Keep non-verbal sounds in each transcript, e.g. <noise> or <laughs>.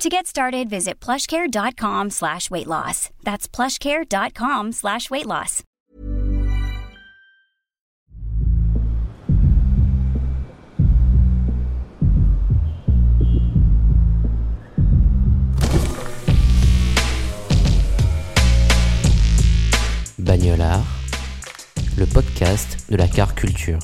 To get started, visit plushcare.com slash weight loss. That's plushcare.com slash weight loss. Bagnolard, le podcast de la car culture.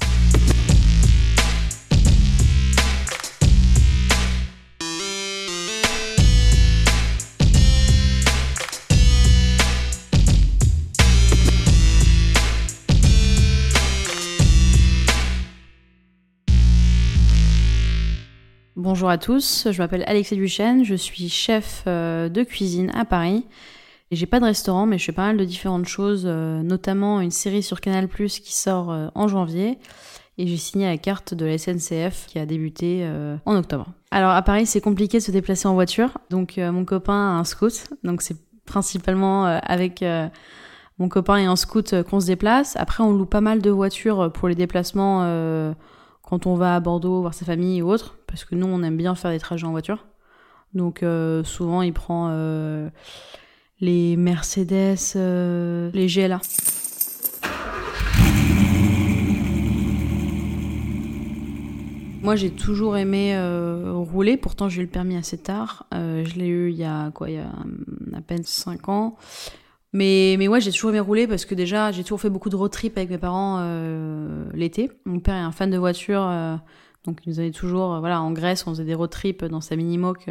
Bonjour à tous, je m'appelle Alexis Duchesne, je suis chef euh, de cuisine à Paris. Et j'ai pas de restaurant, mais je fais pas mal de différentes choses, euh, notamment une série sur Canal qui sort euh, en janvier. Et j'ai signé la carte de la SNCF qui a débuté en octobre. Alors à Paris, c'est compliqué de se déplacer en voiture. Donc mon copain a un scout. Donc c'est principalement avec mon copain et un scout qu'on se déplace. Après, on loue pas mal de voitures pour les déplacements quand on va à Bordeaux voir sa famille ou autre, parce que nous on aime bien faire des trajets en voiture. Donc euh, souvent il prend euh, les Mercedes, euh, les GLA. Moi j'ai toujours aimé rouler, pourtant j'ai eu le permis assez tard. je l'ai eu il y a quoi, il y a à peine 5 ans. Mais, mais ouais, j'ai toujours aimé rouler parce que déjà, j'ai toujours fait beaucoup de road trip avec mes parents euh, l'été. Mon père est un fan de voiture, euh, donc il nous avait toujours, euh, voilà, en Grèce, on faisait des road trips dans sa mini-moque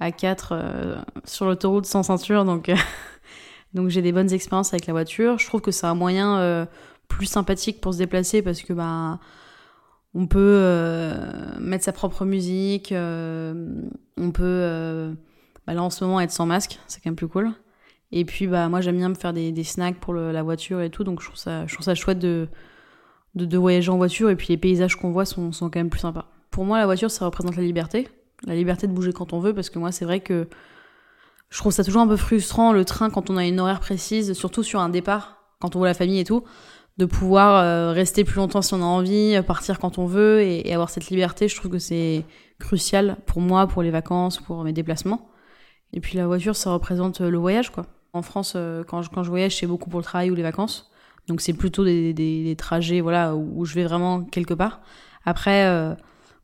à 4 sur l'autoroute sans ceinture, donc, <laughs> donc j'ai des bonnes expériences avec la voiture. Je trouve que c'est un moyen plus sympathique pour se déplacer parce que bah, on peut mettre sa propre musique, on peut, bah là en ce moment, être sans masque, c'est quand même plus cool. Et puis, bah, moi, j'aime bien me faire des, des snacks pour la voiture et tout, donc je trouve ça, je trouve ça chouette de, de, de voyager en voiture, et puis les paysages qu'on voit sont, sont quand même plus sympas. Pour moi, la voiture, ça représente la liberté, la liberté de bouger quand on veut, parce que moi, c'est vrai que je trouve ça toujours un peu frustrant, le train, quand on a une horaire précise, surtout sur un départ, quand on voit la famille et tout, de pouvoir euh, rester plus longtemps si on a envie, partir quand on veut, et, et avoir cette liberté, je trouve que c'est crucial pour moi, pour les vacances, pour mes déplacements. Et puis la voiture, ça représente le voyage, quoi. En France, euh, quand je, quand je voyage, c'est beaucoup pour le travail ou les vacances. Donc c'est plutôt des, des, trajets voilà, où je vais vraiment quelque part. Après, euh,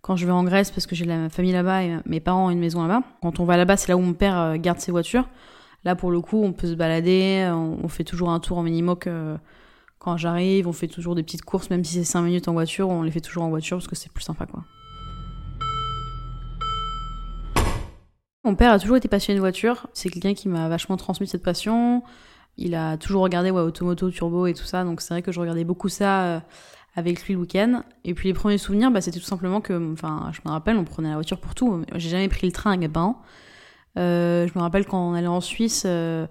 quand je vais en Grèce, parce que j'ai la famille là-bas et mes parents ont une maison là-bas, quand on va là-bas, c'est là où mon père euh, garde ses voitures. Là, pour le coup, on peut se balader, on, fait toujours un tour en mini-moque quand j'arrive, on fait toujours des petites courses, même si c'est 5 minutes en voiture, on les fait toujours en voiture parce que c'est plus sympa, quoi. Mon père a toujours été passionné de voiture. C'est quelqu'un qui m'a vachement transmis cette passion. Il a toujours regardé ouais, Automoto, Turbo et tout ça. Donc c'est vrai que je regardais beaucoup ça euh, avec lui le week-end. Et puis les premiers souvenirs, bah, c'était tout simplement que, enfin, je me rappelle, on prenait la voiture pour tout. J'ai jamais pris le train mes parents. Euh, je me rappelle quand on allait en Suisse, euh,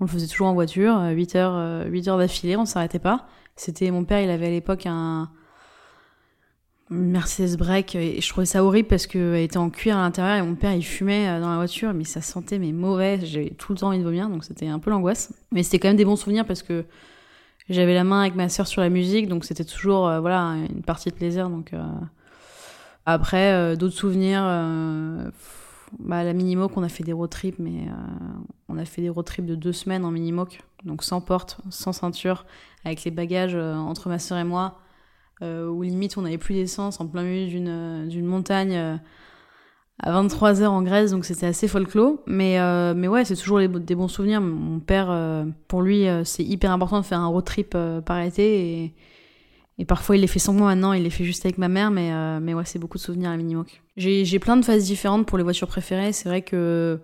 on le faisait toujours en voiture, 8 heures, 8 heures d'affilée, on s'arrêtait pas. C'était mon père, il avait à l'époque un, Mercedes break et je trouvais ça horrible parce qu'elle était en cuir à l'intérieur et mon père il fumait euh, dans la voiture mais ça sentait mais mauvais. J'avais tout le temps envie de vomir donc c'était un peu l'angoisse. Mais c'était quand même des bons souvenirs parce que j'avais la main avec ma sœur sur la musique donc c'était toujours euh, voilà une partie de plaisir donc euh... après euh, d'autres souvenirs bah, la minimoc on a fait des road trips mais on a fait des road trips de deux semaines en minimoc donc sans porte sans ceinture avec les bagages entre ma sœur et moi où limite on n'avait plus d'essence en plein milieu d'une, euh, montagne euh, à 23 heures en Grèce, donc c'était assez folklore. Mais, euh, mais ouais, c'est toujours des bons souvenirs. Mon père, euh, pour lui, c'est hyper important de faire un road trip par été. Et, et, parfois, il les fait sans moi maintenant, il les fait juste avec ma mère. Mais, mais ouais, c'est beaucoup de souvenirs à Minimoc. J'ai plein de phases différentes pour les voitures préférées. C'est vrai que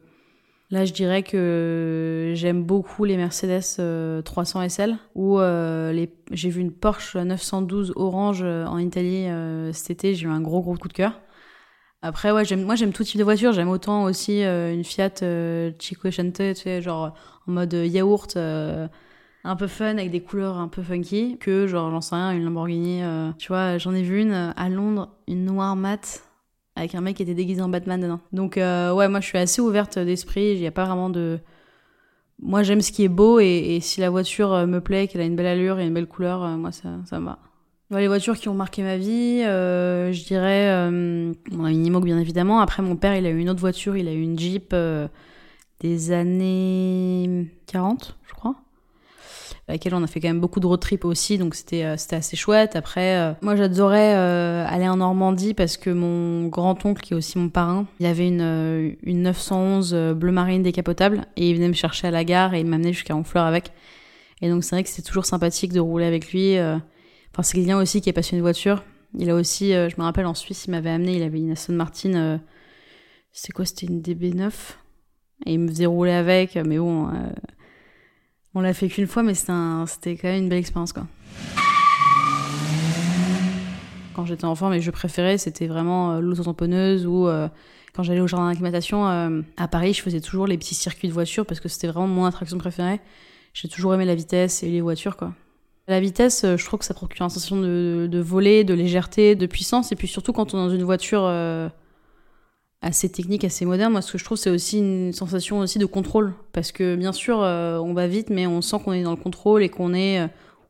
Là, je dirais que j'aime beaucoup les Mercedes 300 euh, SL ou euh, les... j'ai vu une Porsche 912 orange euh, en Italie cet été. J'ai eu un gros gros coup de cœur. Après, ouais, j'aime, moi j'aime tout type de voiture. J'aime autant aussi une Fiat Cinquecento, tu genre en mode yaourt un peu fun avec des couleurs un peu funky que genre j'en sais rien une Lamborghini tu vois j'en ai vu une à Londres une noire mat avec un mec qui était déguisé en Batman dedans. Donc euh, ouais moi je suis assez ouverte d'esprit. Il n'y a pas vraiment de moi j'aime ce qui est beau et, si la voiture me plaît qu'elle a une belle allure et une belle couleur moi ça, ça me va. Les voitures qui ont marqué ma vie, euh, je dirais euh, mon ami Nimog bien évidemment. Après mon père il a eu une autre voiture, il a eu une Jeep euh, des années 40 je crois laquelle on a fait quand même beaucoup de road trip aussi, donc c'était euh, c'était assez chouette. Après, euh, moi j'adorais euh, aller en Normandie parce que mon grand oncle qui est aussi mon parrain, il avait une une 911 bleu marine décapotable et il venait me chercher à la gare et il m'amenait jusqu'à Honfleur avec. Et donc c'est vrai que c'était toujours sympathique de rouler avec lui. Enfin c'est quelqu'un aussi qui est passionné de voiture. Il a aussi, je me rappelle en Suisse, il m'avait amené, il avait une Aston Martin. c'était quoi C'était une DB9 et il me faisait rouler avec, mais bon, on l'a fait qu'une fois, mais c'était quand même une belle expérience, quoi. Quand j'étais enfant, mes jeux préférés, c'était vraiment euh, l'auto-tamponneuse ou euh, quand j'allais au jardin d'acclimatation euh, à Paris, je faisais toujours les petits circuits de voitures parce que c'était vraiment mon attraction préférée. J'ai toujours aimé la vitesse et les voitures, quoi. La vitesse, je trouve que ça procure une sensation de, de voler, de légèreté, de puissance, et puis surtout quand on est dans une voiture assez technique, assez moderne. Moi, ce que je trouve, c'est aussi une sensation aussi de contrôle, parce que bien sûr, euh, on va vite, mais on sent qu'on est dans le contrôle et qu'on est, euh,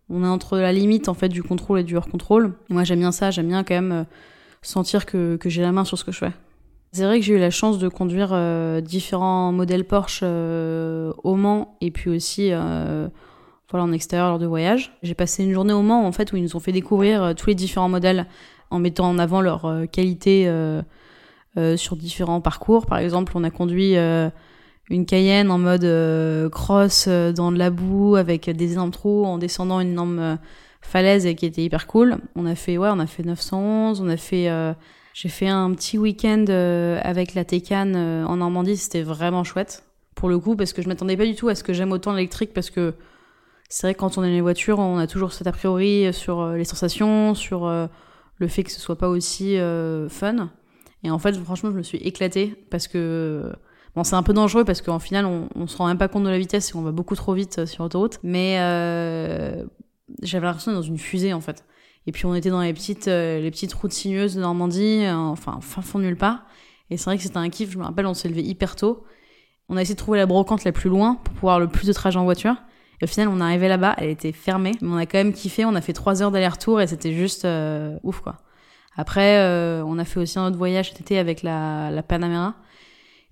on est entre la limite en fait du contrôle et du hors contrôle. moi, j'aime bien ça. J'aime bien quand même euh, sentir que, que j'ai la main sur ce que je fais. C'est vrai que j'ai eu la chance de conduire différents modèles Porsche au Mans et puis aussi voilà en extérieur lors de voyages. J'ai passé une journée au Mans en fait où ils nous ont fait découvrir tous les différents modèles en mettant en avant leur qualité sur différents parcours. Par exemple, on a conduit euh, une Cayenne en mode euh, cross dans de la boue avec des énormes trous en descendant une énorme falaise et qui était hyper cool. On a fait ouais, on a fait 911, on a fait j'ai fait un petit week-end avec la Taycan en Normandie, c'était vraiment chouette pour le coup parce que je m'attendais pas du tout à ce que j'aime autant l'électrique parce que c'est vrai que quand on aime les voitures, on a toujours cet a priori sur les sensations, sur le fait que ce soit pas aussi fun. Et en fait, franchement, je me suis éclatée parce que Bon, c'est un peu dangereux parce qu'en final, on, on se rend même pas compte de la vitesse et on va beaucoup trop vite euh, sur l'autoroute. Mais euh, j'avais l'impression d'être dans une fusée en fait. Et puis on était dans les petites, euh, les petites routes sinueuses de Normandie, enfin fin fond nulle part. Et c'est vrai que c'était un kiff. Je me rappelle, on s'est levé hyper tôt. On a essayé de trouver la brocante la plus loin pour pouvoir le plus de trajet en voiture. Et au final, on est arrivé là-bas, elle était fermée, mais on a quand même kiffé. On a fait trois heures d'aller-retour et c'était juste ouf quoi. Après, euh, on a fait aussi un autre voyage cet été avec la, la Panamera.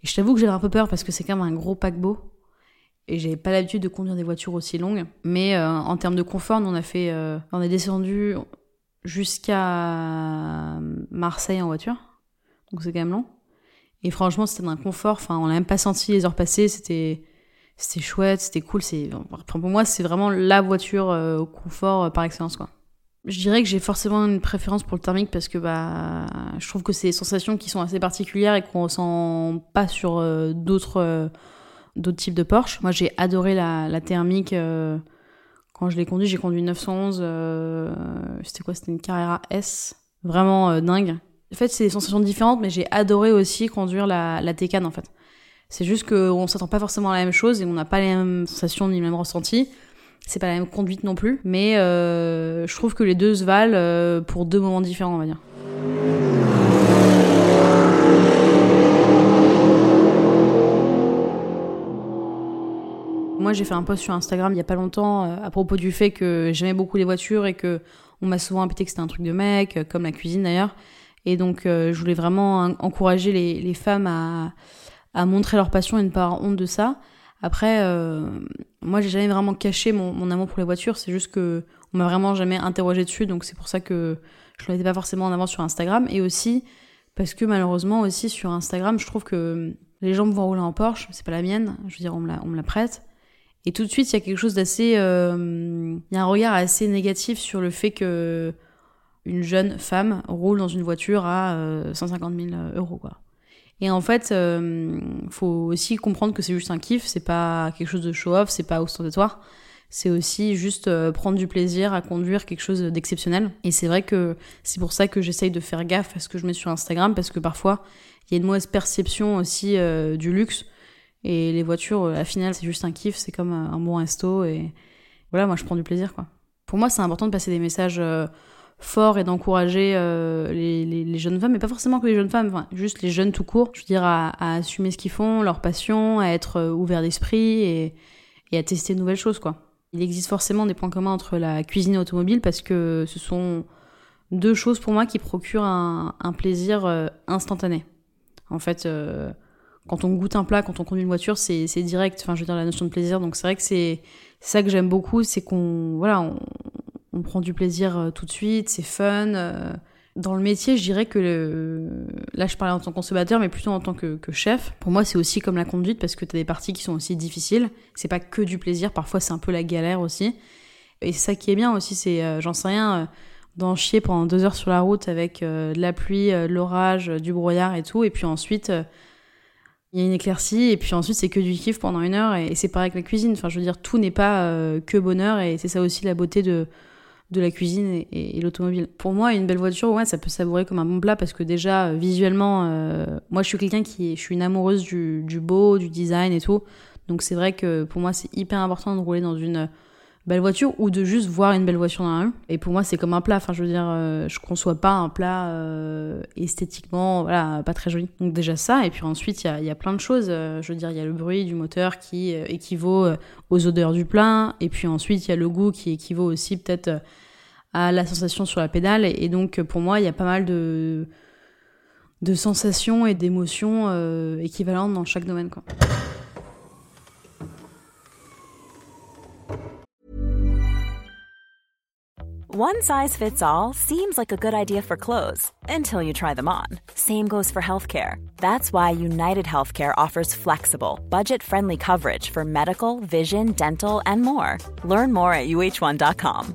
Et je t'avoue que j'avais un peu peur parce que c'est quand même un gros paquebot. Et j'avais pas l'habitude de conduire des voitures aussi longues. Mais euh, en termes de confort, on a fait, euh, on est descendu jusqu'à Marseille en voiture. Donc c'est quand même long. Et franchement, c'était un confort. Enfin, on n'a même pas senti les heures passer. C'était, c'était chouette, c'était cool. C'est, pour moi, c'est vraiment la voiture au confort par excellence, quoi. Je dirais que j'ai forcément une préférence pour le thermique parce que bah, je trouve que c'est des sensations qui sont assez particulières et qu'on ressent pas sur euh, d'autres euh, d'autres types de Porsche. Moi, j'ai adoré la, la thermique euh, quand je l'ai conduit. J'ai conduit 911. C'était quoi? C'était une Carrera S. Vraiment dingue. En fait, c'est des sensations différentes, mais j'ai adoré aussi conduire la, la Taycan en fait. C'est juste qu'on s'attend pas forcément à la même chose et on n'a pas les mêmes sensations ni les mêmes ressentis. C'est pas la même conduite non plus, mais euh, je trouve que les deux se valent euh, pour deux moments différents, on va dire. Moi, j'ai fait un post sur Instagram il y a pas longtemps euh, à propos du fait que j'aimais beaucoup les voitures et que on m'a souvent répété que c'était un truc de mec, comme la cuisine d'ailleurs. Et donc, je voulais vraiment encourager les, les femmes à, à montrer leur passion et ne pas avoir honte de ça. Après, euh, moi, j'ai jamais vraiment caché mon, mon, amour pour les voitures. C'est juste que on m'a vraiment jamais interrogé dessus, donc c'est pour ça que je ne l'étais pas forcément en avant sur Instagram. Et aussi parce que malheureusement aussi sur Instagram, je trouve que les gens me voient rouler en Porsche, c'est pas la mienne. Je veux dire, on me la, on me la prête. Et tout de suite, il y a quelque chose d'assez, euh, il y a un regard assez négatif sur le fait que une jeune femme roule dans une voiture à 150 euh, 000 euros, quoi. Et en fait, euh, faut aussi comprendre que c'est juste un kiff, c'est pas quelque chose de show-off, c'est pas ostentatoire. C'est aussi juste euh, prendre du plaisir à conduire quelque chose d'exceptionnel. Et c'est vrai que c'est pour ça que j'essaye de faire gaffe à ce que je mets sur Instagram, parce que parfois, il y a une mauvaise perception aussi euh, du luxe. Et les voitures, à la finale, c'est juste un kiff, c'est comme un bon resto. Et, voilà, moi je prends du plaisir. Pour moi, c'est important de passer des messages forts et d'encourager les, jeunes femmes, mais pas forcément que les jeunes femmes, juste les jeunes tout court. Je veux dire, à, assumer ce qu'ils font, leur passion, à être ouvert d'esprit et, à tester de nouvelles choses quoi. Il existe forcément des points communs entre la cuisine et l'automobile parce que ce sont deux choses pour moi qui procurent un, plaisir euh, instantané. En fait, euh, quand on goûte un plat, quand on conduit une voiture, c'est direct. Enfin, je veux dire, la notion de plaisir. Donc, c'est vrai que c'est ça que j'aime beaucoup, c'est qu'on voilà, prend du plaisir euh, tout de suite, c'est fun. Dans le métier, je dirais que là, je parlais en tant que consommateur, mais plutôt en tant que, chef. Pour moi, c'est aussi comme la conduite parce que tu as des parties qui sont aussi difficiles. C'est pas que du plaisir. Parfois, c'est un peu la galère aussi. Et ça qui est bien aussi, c'est, j'en sais rien d'en chier pendant deux heures sur la route avec euh, de la pluie, euh, l'orage, euh, du brouillard et tout. Et puis ensuite, il y a une éclaircie. Et puis ensuite, c'est que du kiff pendant une heure. Et, c'est pareil avec la cuisine. Enfin, je veux dire, tout n'est pas que bonheur. Et c'est ça aussi la beauté de, de la cuisine et, l'automobile. Pour moi, une belle voiture, ouais, ça peut savourer comme un bon plat parce que déjà, visuellement, moi, je suis quelqu'un qui, je suis une amoureuse du, du beau, du design et tout. Donc c'est vrai que pour moi, c'est hyper important de rouler dans une belle voiture ou de juste voir une belle voiture dans la rue. Et pour moi, c'est comme un plat. Enfin, je veux dire, euh, je conçois pas un plat euh, esthétiquement, voilà, pas très joli. Donc déjà ça. Et puis ensuite, il y a, y a, plein de choses. Euh, je veux dire, il y a le bruit du moteur qui équivaut aux odeurs du plat. Et puis ensuite, il y a le goût qui équivaut aussi peut-être à la sensation sur la pédale. Et, donc, pour moi, il y a pas mal de de sensations et d'émotions équivalentes dans chaque domaine, quoi. One size fits all seems like a good idea for clothes until you try them on. Same goes for healthcare. That's why United Healthcare offers flexible, budget friendly coverage for medical, vision, dental, and more. Learn more at uh1.com.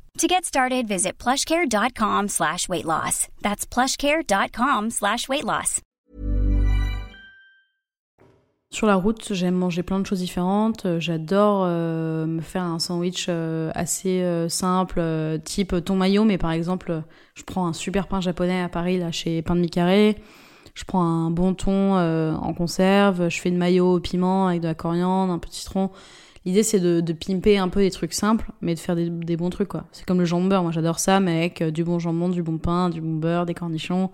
To get started, visit plushcare.com slash weight loss. That's plushcare.com slash weight loss. Sur la route, j'aime manger plein de choses différentes. J'adore euh, me faire un sandwich euh, assez euh, simple, type thon maillot, mais par exemple, je prends un super pain japonais à Paris, là, chez Pain de Mi-Carré. Je prends un bon thon en conserve. Je fais une maillot au piment avec de la coriandre, un peu de citron. L'idée, c'est de, de, pimper un peu des trucs simples, mais de faire des, bons trucs, quoi. C'est comme le jambon beurre. Moi, j'adore ça, mais avec du bon jambon, du bon pain, du bon beurre, des cornichons.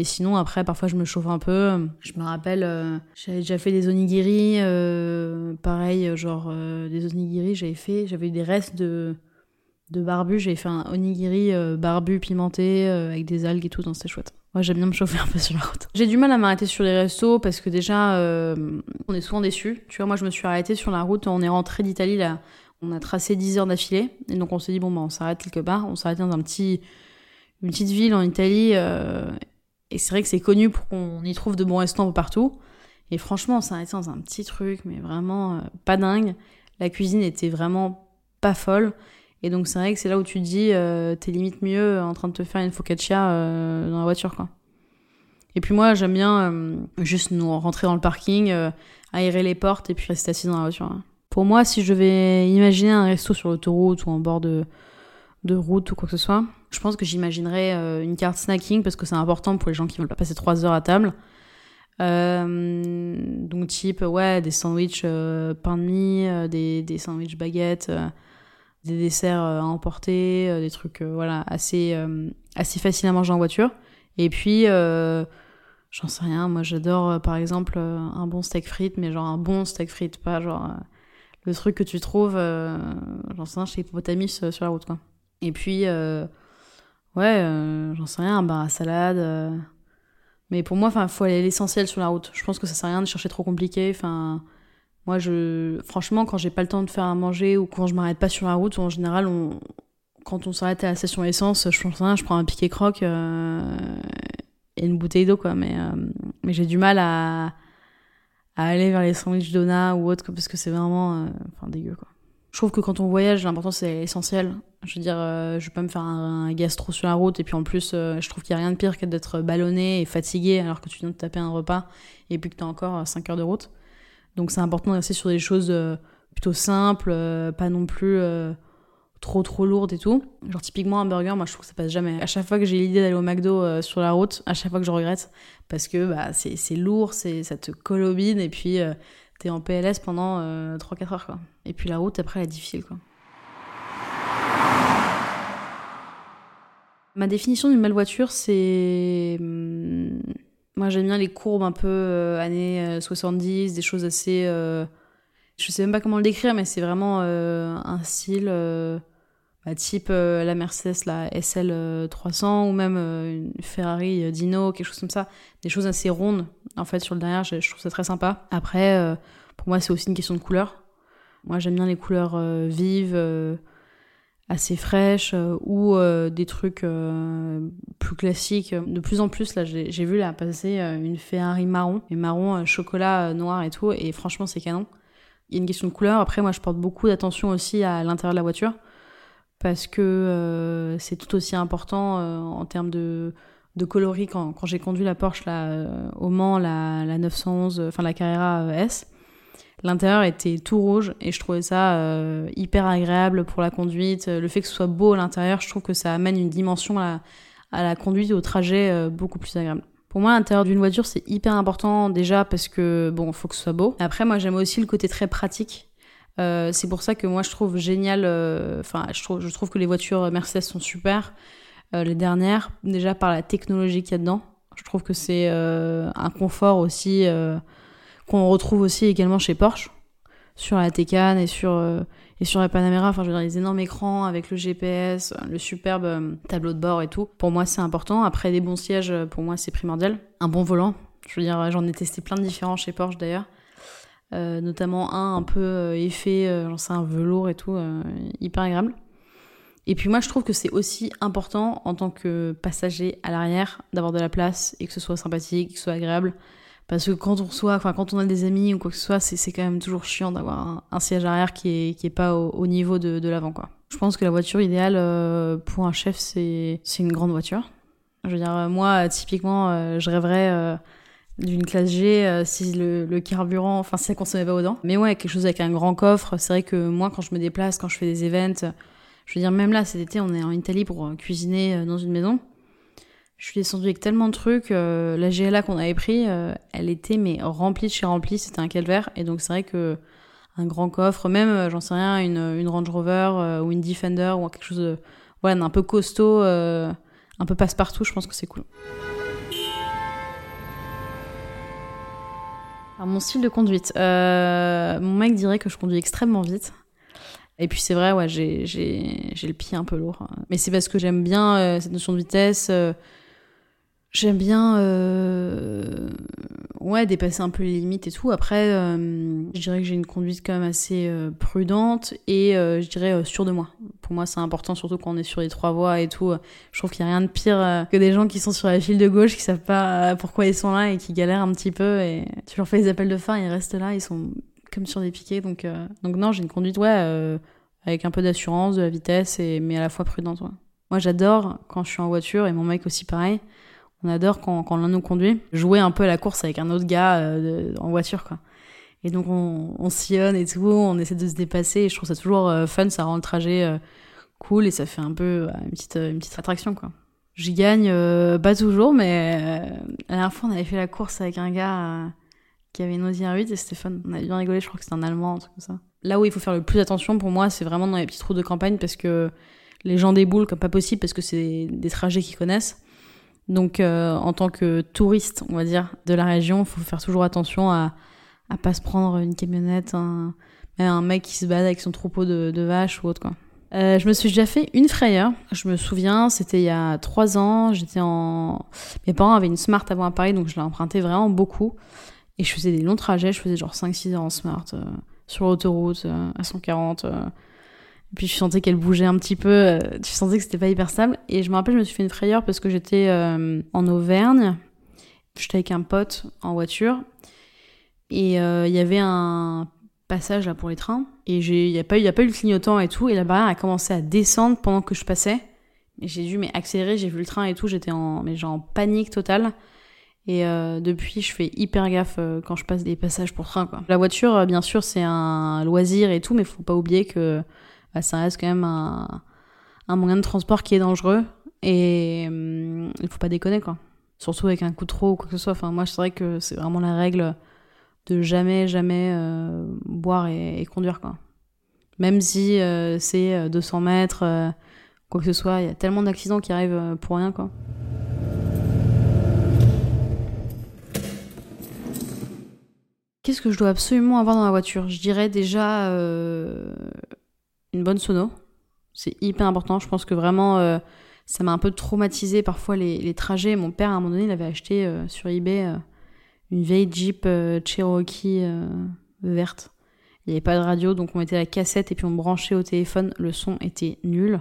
Et sinon, après, parfois, je me chauffe un peu. Je me rappelle, euh, j'avais déjà fait des onigiri. Euh, pareil, genre, euh, des onigiri, j'avais fait. J'avais eu des restes de, de barbu. J'avais fait un onigiri barbu pimenté avec des algues et tout. Donc, c'était chouette. Moi, j'aime bien me chauffer un peu sur la route. J'ai du mal à m'arrêter sur les restos parce que déjà, on est souvent déçus. Tu vois, moi, je me suis arrêtée sur la route. On est rentré d'Italie, là. On a tracé 10 heures d'affilée. Et donc, on s'est dit, bon, bah, on s'arrête quelque part. On s'arrête dans un petit, une petite ville en Italie. Et c'est vrai que c'est connu pour qu'on y trouve de bons restaurants partout. Et franchement, on s'est arrêté dans un petit truc, mais vraiment euh, pas dingue. La cuisine était vraiment pas folle. Et donc c'est vrai que c'est là où tu dis, euh, t'es limite mieux en train de te faire une focaccia euh, dans la voiture, quoi. Et puis moi, j'aime bien euh, juste nous rentrer dans le parking, aérer les portes et puis rester assis dans la voiture. Hein. Pour moi, si je vais imaginer un resto sur l'autoroute ou en bord de, de route ou quoi que ce soit, je pense que j'imaginerais euh, une carte snacking parce que c'est important pour les gens qui veulent pas passer trois heures à table. Euh, donc type ouais des sandwichs euh, pain de mie, euh, des, des sandwichs baguettes, des desserts à emporter, des trucs voilà assez assez faciles à manger en voiture. Et puis j'en sais rien, moi j'adore par exemple un bon steak frites, mais genre un bon steak frites, pas genre le truc que tu trouves j'en sais rien chez Hippopotamus sur la route quoi. Et puis Ouais, euh, j'en sais rien, à salade. Euh. Mais pour moi, enfin, faut aller l'essentiel sur la route. Je pense que ça sert à rien de chercher trop compliqué. Enfin, moi, je, franchement, quand j'ai pas le temps de faire à manger ou quand je m'arrête pas sur la route, en général, quand on s'arrête à la station essence, je prends un piqué croque euh, et une bouteille d'eau, quoi. Mais, j'ai du mal à, aller vers les sandwichs Dona ou autre, parce que c'est vraiment, enfin, dégueu. Je trouve que quand on voyage, l'important c'est essentiel. Je veux dire, euh, je vais pas me faire un, gastro sur la route et puis en plus, euh, je trouve qu'il y a rien de pire que d'être ballonné et fatigué alors que tu viens de taper un repas et puis que tu as encore 5 heures de route. Donc c'est important de rester sur des choses euh, plutôt simples, pas non plus trop trop lourdes et tout. Genre typiquement un burger, moi je trouve que ça passe jamais. À chaque fois que j'ai l'idée d'aller au McDo sur la route, à chaque fois que je regrette parce que bah, c'est lourd, ça te colobine et puis t'es en PLS pendant 3-4 heures quoi. Et puis la route après elle est difficile quoi. Ma définition d'une belle voiture, c'est. Moi, j'aime bien les courbes un peu euh, années 70, euh, des choses assez. Euh, je sais même pas comment le décrire, mais c'est vraiment un style bah, type la Mercedes, la SL 300 ou même une Ferrari Dino, quelque chose comme ça. Des choses assez rondes, en fait, sur le derrière, je, trouve ça très sympa. Après, pour moi, c'est aussi une question de couleur. Moi, j'aime bien les couleurs vives assez fraîches euh, ou euh, des trucs euh, plus classiques. De plus en plus, là, j'ai vu là passer une Ferrari marron, et marron, chocolat noir et tout, et franchement, c'est canon. Il y a une question de couleur. Après, moi, je porte beaucoup d'attention aussi à l'intérieur de la voiture parce que c'est tout aussi important en termes de, de coloris. Quand, quand j'ai conduit la Porsche là, au Mans, la, la 911, enfin la Carrera S, L'intérieur était tout rouge et je trouvais ça euh, hyper agréable pour la conduite. Le fait que ce soit beau à l'intérieur, je trouve que ça amène une dimension à, la conduite et au trajet euh, beaucoup plus agréable. Pour moi, l'intérieur d'une voiture, c'est hyper important déjà parce que, bon, faut que ce soit beau. Après, moi, j'aime aussi le côté très pratique. Euh, c'est pour ça que moi, je trouve génial, enfin, je trouve que les voitures Mercedes sont super. les dernières, déjà par la technologie qu'il y a dedans. Je trouve que c'est un confort aussi qu'on retrouve aussi également chez Porsche, sur la Taycan et sur, euh, et sur la Panamera. Enfin, je veux dire, les énormes écrans avec le GPS, le superbe euh, tableau de bord et tout. Pour moi, c'est important. Après, des bons sièges, pour moi, c'est primordial. Un bon volant. Je veux dire, j'en ai testé plein de différents chez Porsche d'ailleurs. Euh, notamment un un peu effet, sais, un velours et tout, hyper agréable. Et puis moi, je trouve que c'est aussi important en tant que passager à l'arrière d'avoir de la place et que ce soit sympathique, que ce soit agréable. Parce que quand on reçoit, enfin quand on a des amis ou quoi que ce soit, c'est quand même toujours chiant d'avoir un, siège arrière qui est, qui est pas au, niveau de, de l'avant, quoi. Je pense que la voiture idéale euh, pour un chef, c'est une grande voiture. Je veux dire, euh, moi, typiquement, euh, je rêverais d'une classe G si le, le, carburant, enfin, ça consommait pas autant. Mais ouais, quelque chose avec un grand coffre. C'est vrai que moi, quand je me déplace, quand je fais des events, je veux dire, même là, cet été, on est en Italie pour cuisiner dans une maison. Je suis descendue avec tellement de trucs. Euh, la GLA qu'on avait pris, euh, elle était mais remplie de chez remplie. C'était un calvaire. Et donc c'est vrai que un grand coffre, même euh, j'en sais rien, une, une Range Rover ou une Defender ou quelque chose de ouais, un peu costaud, un peu passe-partout. Je pense que c'est cool. Alors, mon style de conduite, mon mec dirait que je conduis extrêmement vite. Et puis c'est vrai, ouais, j'ai le pied un peu lourd. Mais c'est parce que j'aime bien cette notion de vitesse. J'aime bien euh, ouais, dépasser un peu les limites et tout. Après, euh, je dirais que j'ai une conduite quand même assez euh, prudente et je dirais sûre de moi. Pour moi, c'est important, surtout quand on est sur les trois voies et tout. Je trouve qu'il n'y a rien de pire que des gens qui sont sur la file de gauche, qui savent pas pourquoi ils sont là et qui galèrent un petit peu. Et tu leur fais des appels de phare, ils restent là, ils sont comme sur des piquets. Donc, donc non, j'ai une conduite, ouais, avec un peu d'assurance, de la vitesse, et, mais à la fois prudente. Moi, j'adore quand je suis en voiture, et mon mec aussi pareil on adore quand, quand l'un nous conduit, jouer un peu à la course avec un autre gars euh, en voiture, quoi. Et donc on, on sillonne et tout, on essaie de se dépasser. Et je trouve ça toujours euh, fun, ça rend le trajet euh, cool et ça fait un peu une petite une petite attraction, quoi. J'y gagne pas toujours, mais la dernière fois on avait fait la course avec un gars qui avait une Audi R8 et c'était. On a bien rigolé, je crois que c'était un Allemand, un truc comme ça. Là où il faut faire le plus attention pour moi, c'est vraiment dans les petites routes de campagne parce que les gens déboulent comme pas possible parce que c'est des trajets qu'ils connaissent. Donc, euh, en tant que touriste, on va dire, de la région, il faut faire toujours attention à à pas se prendre une camionnette, un, un mec qui se balade avec son troupeau de, vaches ou autre quoi. Euh, je me suis déjà fait une frayeur. Je me souviens, c'était il y a trois ans. J'étais en, mes parents avaient une Smart avant à Paris, donc je l'ai vraiment beaucoup. Et je faisais des longs trajets. Je faisais genre 5-6 heures en Smart euh, sur l'autoroute à 140. Puis je sentais qu'elle bougeait un petit peu, euh, je sentais que c'était pas hyper stable. Et je me rappelle, je me suis fait une frayeur parce que j'étais euh, en Auvergne, j'étais avec un pote en voiture, et euh, il y avait un passage là pour les trains. Et il n'y a, pas eu- a pas eu le clignotant et tout. Et la barrière a commencé à descendre pendant que je passais. Et j'ai dû mais accélérer, j'ai vu le train et tout. J'étais en, panique totale. Et euh, depuis, je fais hyper gaffe euh, quand je passe des passages pour train. La voiture, euh, bien sûr, c'est un loisir et tout, mais faut pas oublier que bah, ça reste quand même un, moyen de transport qui est dangereux. Et hum, il faut pas déconner, quoi. Surtout avec un coup de trop ou quoi que ce soit. Enfin, moi, c'est vrai que c'est vraiment la règle de jamais, jamais euh, boire et, conduire, quoi. Même si euh, c'est euh, 200 mètres, euh, quoi que ce soit, il y a tellement d'accidents qui arrivent pour rien, quoi. Qu'est-ce que je dois absolument avoir dans ma voiture? Je dirais déjà une bonne sono. C'est hyper important. Je pense que vraiment, euh, ça m'a un peu traumatisé parfois les, trajets. Mon père, à un moment donné, il avait acheté euh, sur eBay euh, une vieille Jeep Cherokee verte. Il n'y avait pas de radio, donc on mettait la cassette et puis on branchait au téléphone. Le son était nul.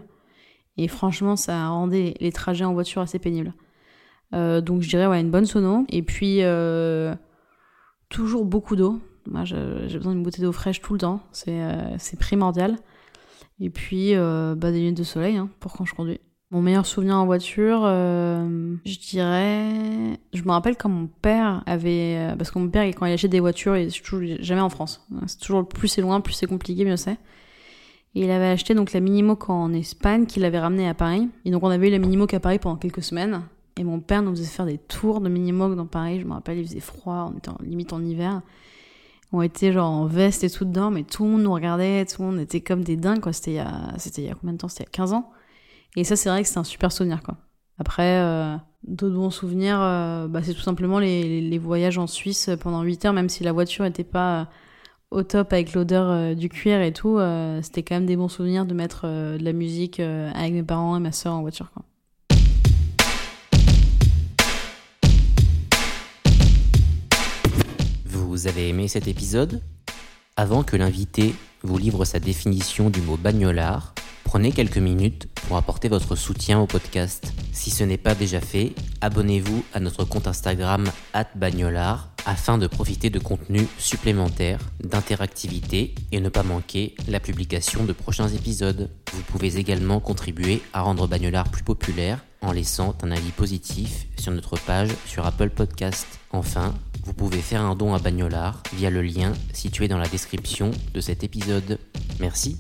Et franchement, ça rendait les trajets en voiture assez pénibles. Donc je dirais ouais, une bonne sono. Et puis, toujours beaucoup d'eau. Moi, j'ai besoin d'une bouteille d'eau fraîche tout le temps. C'est primordial. Et puis, euh, bah, des lunettes de soleil hein, pour quand je conduis. Mon meilleur souvenir en voiture, euh, je dirais. Je me rappelle quand mon père avait. euh, Parce que mon père, quand il achète des voitures, il est toujours jamais en France. C'est toujours plus c'est loin, plus c'est compliqué, mieux c'est. Et il avait acheté donc la Minimoc en Espagne, qu'il avait ramenée à Paris. Et donc on avait eu la Minimoc à Paris pendant quelques semaines. Et mon père nous faisait faire des tours de Minimoc dans Paris. Je me rappelle, il faisait froid, on était en- limite en hiver. On était genre en veste et tout dedans, mais tout le monde nous regardait, tout le monde était comme des dingues, quoi. C'était il y a, c'était il y a combien de temps? C'était il y a 15 ans. Et ça, c'est vrai que c'est un super souvenir, quoi. Après, euh, d'autres bons souvenirs, euh, bah, c'est tout simplement les, voyages en Suisse pendant 8 heures, même si la voiture n'était pas euh, au top avec l'odeur euh, du cuir et tout, euh, c'était quand même des bons souvenirs de mettre de la musique avec mes parents et ma soeur en voiture, quoi. Vous avez aimé cet épisode Avant que l'invité vous livre sa définition du mot bagnolard, prenez quelques minutes pour apporter votre soutien au podcast. Si ce n'est pas déjà fait, abonnez-vous à notre compte Instagram @bagnolard afin de profiter de contenus supplémentaires, d'interactivité et ne pas manquer la publication de prochains épisodes. Vous pouvez également contribuer à rendre Bagnolard plus populaire en laissant un avis positif sur notre page sur Apple Podcast. Enfin, vous pouvez faire un don à Bagnolard via le lien situé dans la description de cet épisode. Merci.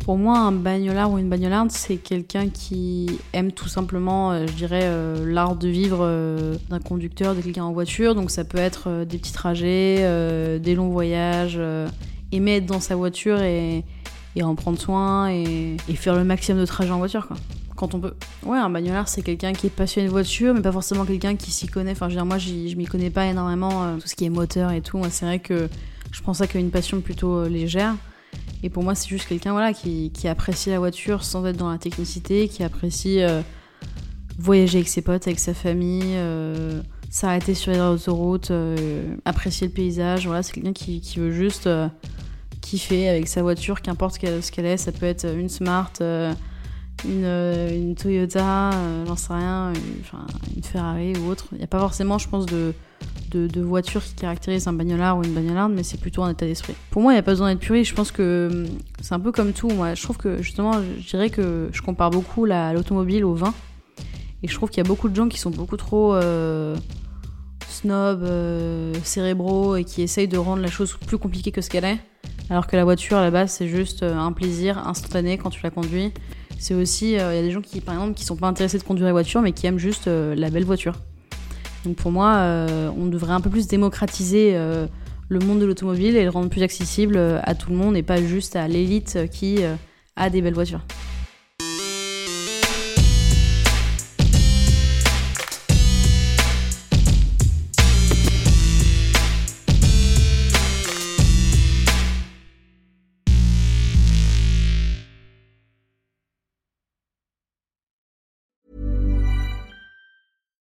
Pour moi, un bagnolard ou une bagnolarde, c'est quelqu'un qui aime tout simplement, euh, je dirais, euh, l'art de vivre euh, d'un conducteur, de quelqu'un en voiture. Donc ça peut être des petits trajets, des longs voyages, aimer être dans sa voiture et, en prendre soin et, faire le maximum de trajets en voiture. Quand on peut. Ouais, un bagnolard, c'est quelqu'un qui est passionné de voiture, mais pas forcément quelqu'un qui s'y connaît. Enfin, je veux dire, moi, je m'y connais pas énormément, euh, tout ce qui est moteur et tout. Moi, c'est vrai que je prends ça comme une passion plutôt euh, légère. Et pour moi, c'est juste quelqu'un voilà, qui, apprécie la voiture sans être dans la technicité, qui apprécie euh, voyager avec ses potes, avec sa famille, s'arrêter sur les autoroutes, apprécier le paysage. Voilà, c'est quelqu'un qui, veut juste kiffer avec sa voiture, qu'importe ce qu'elle est. Ça peut être une Smart, une, euh, une Toyota, euh, j'en sais rien, une, une Ferrari ou autre. Il n'y a pas forcément, je pense, de, de, de voiture qui caractérise un bagnolard ou une bagnolarde, mais c'est plutôt un état d'esprit. Pour moi, il n'y a pas besoin d'être puriste. Je pense que hum, c'est un peu comme tout. Moi, je trouve que justement, je dirais que je compare beaucoup la- l'automobile au vin. Et je trouve qu'il y a beaucoup de gens qui sont beaucoup trop euh, snobs, euh, cérébraux et qui essayent de rendre la chose plus compliquée que ce qu'elle est. Alors que la voiture, à la base, c'est juste euh, un plaisir instantané quand tu la conduis. C'est aussi, euh, il y a des gens qui, par sont pas intéressés de conduire la voiture, mais qui aiment juste euh, la belle voiture. Donc pour moi, euh, on devrait un peu plus démocratiser le monde de l'automobile et le rendre plus accessible à tout le monde et pas juste à l'élite qui a des belles voitures.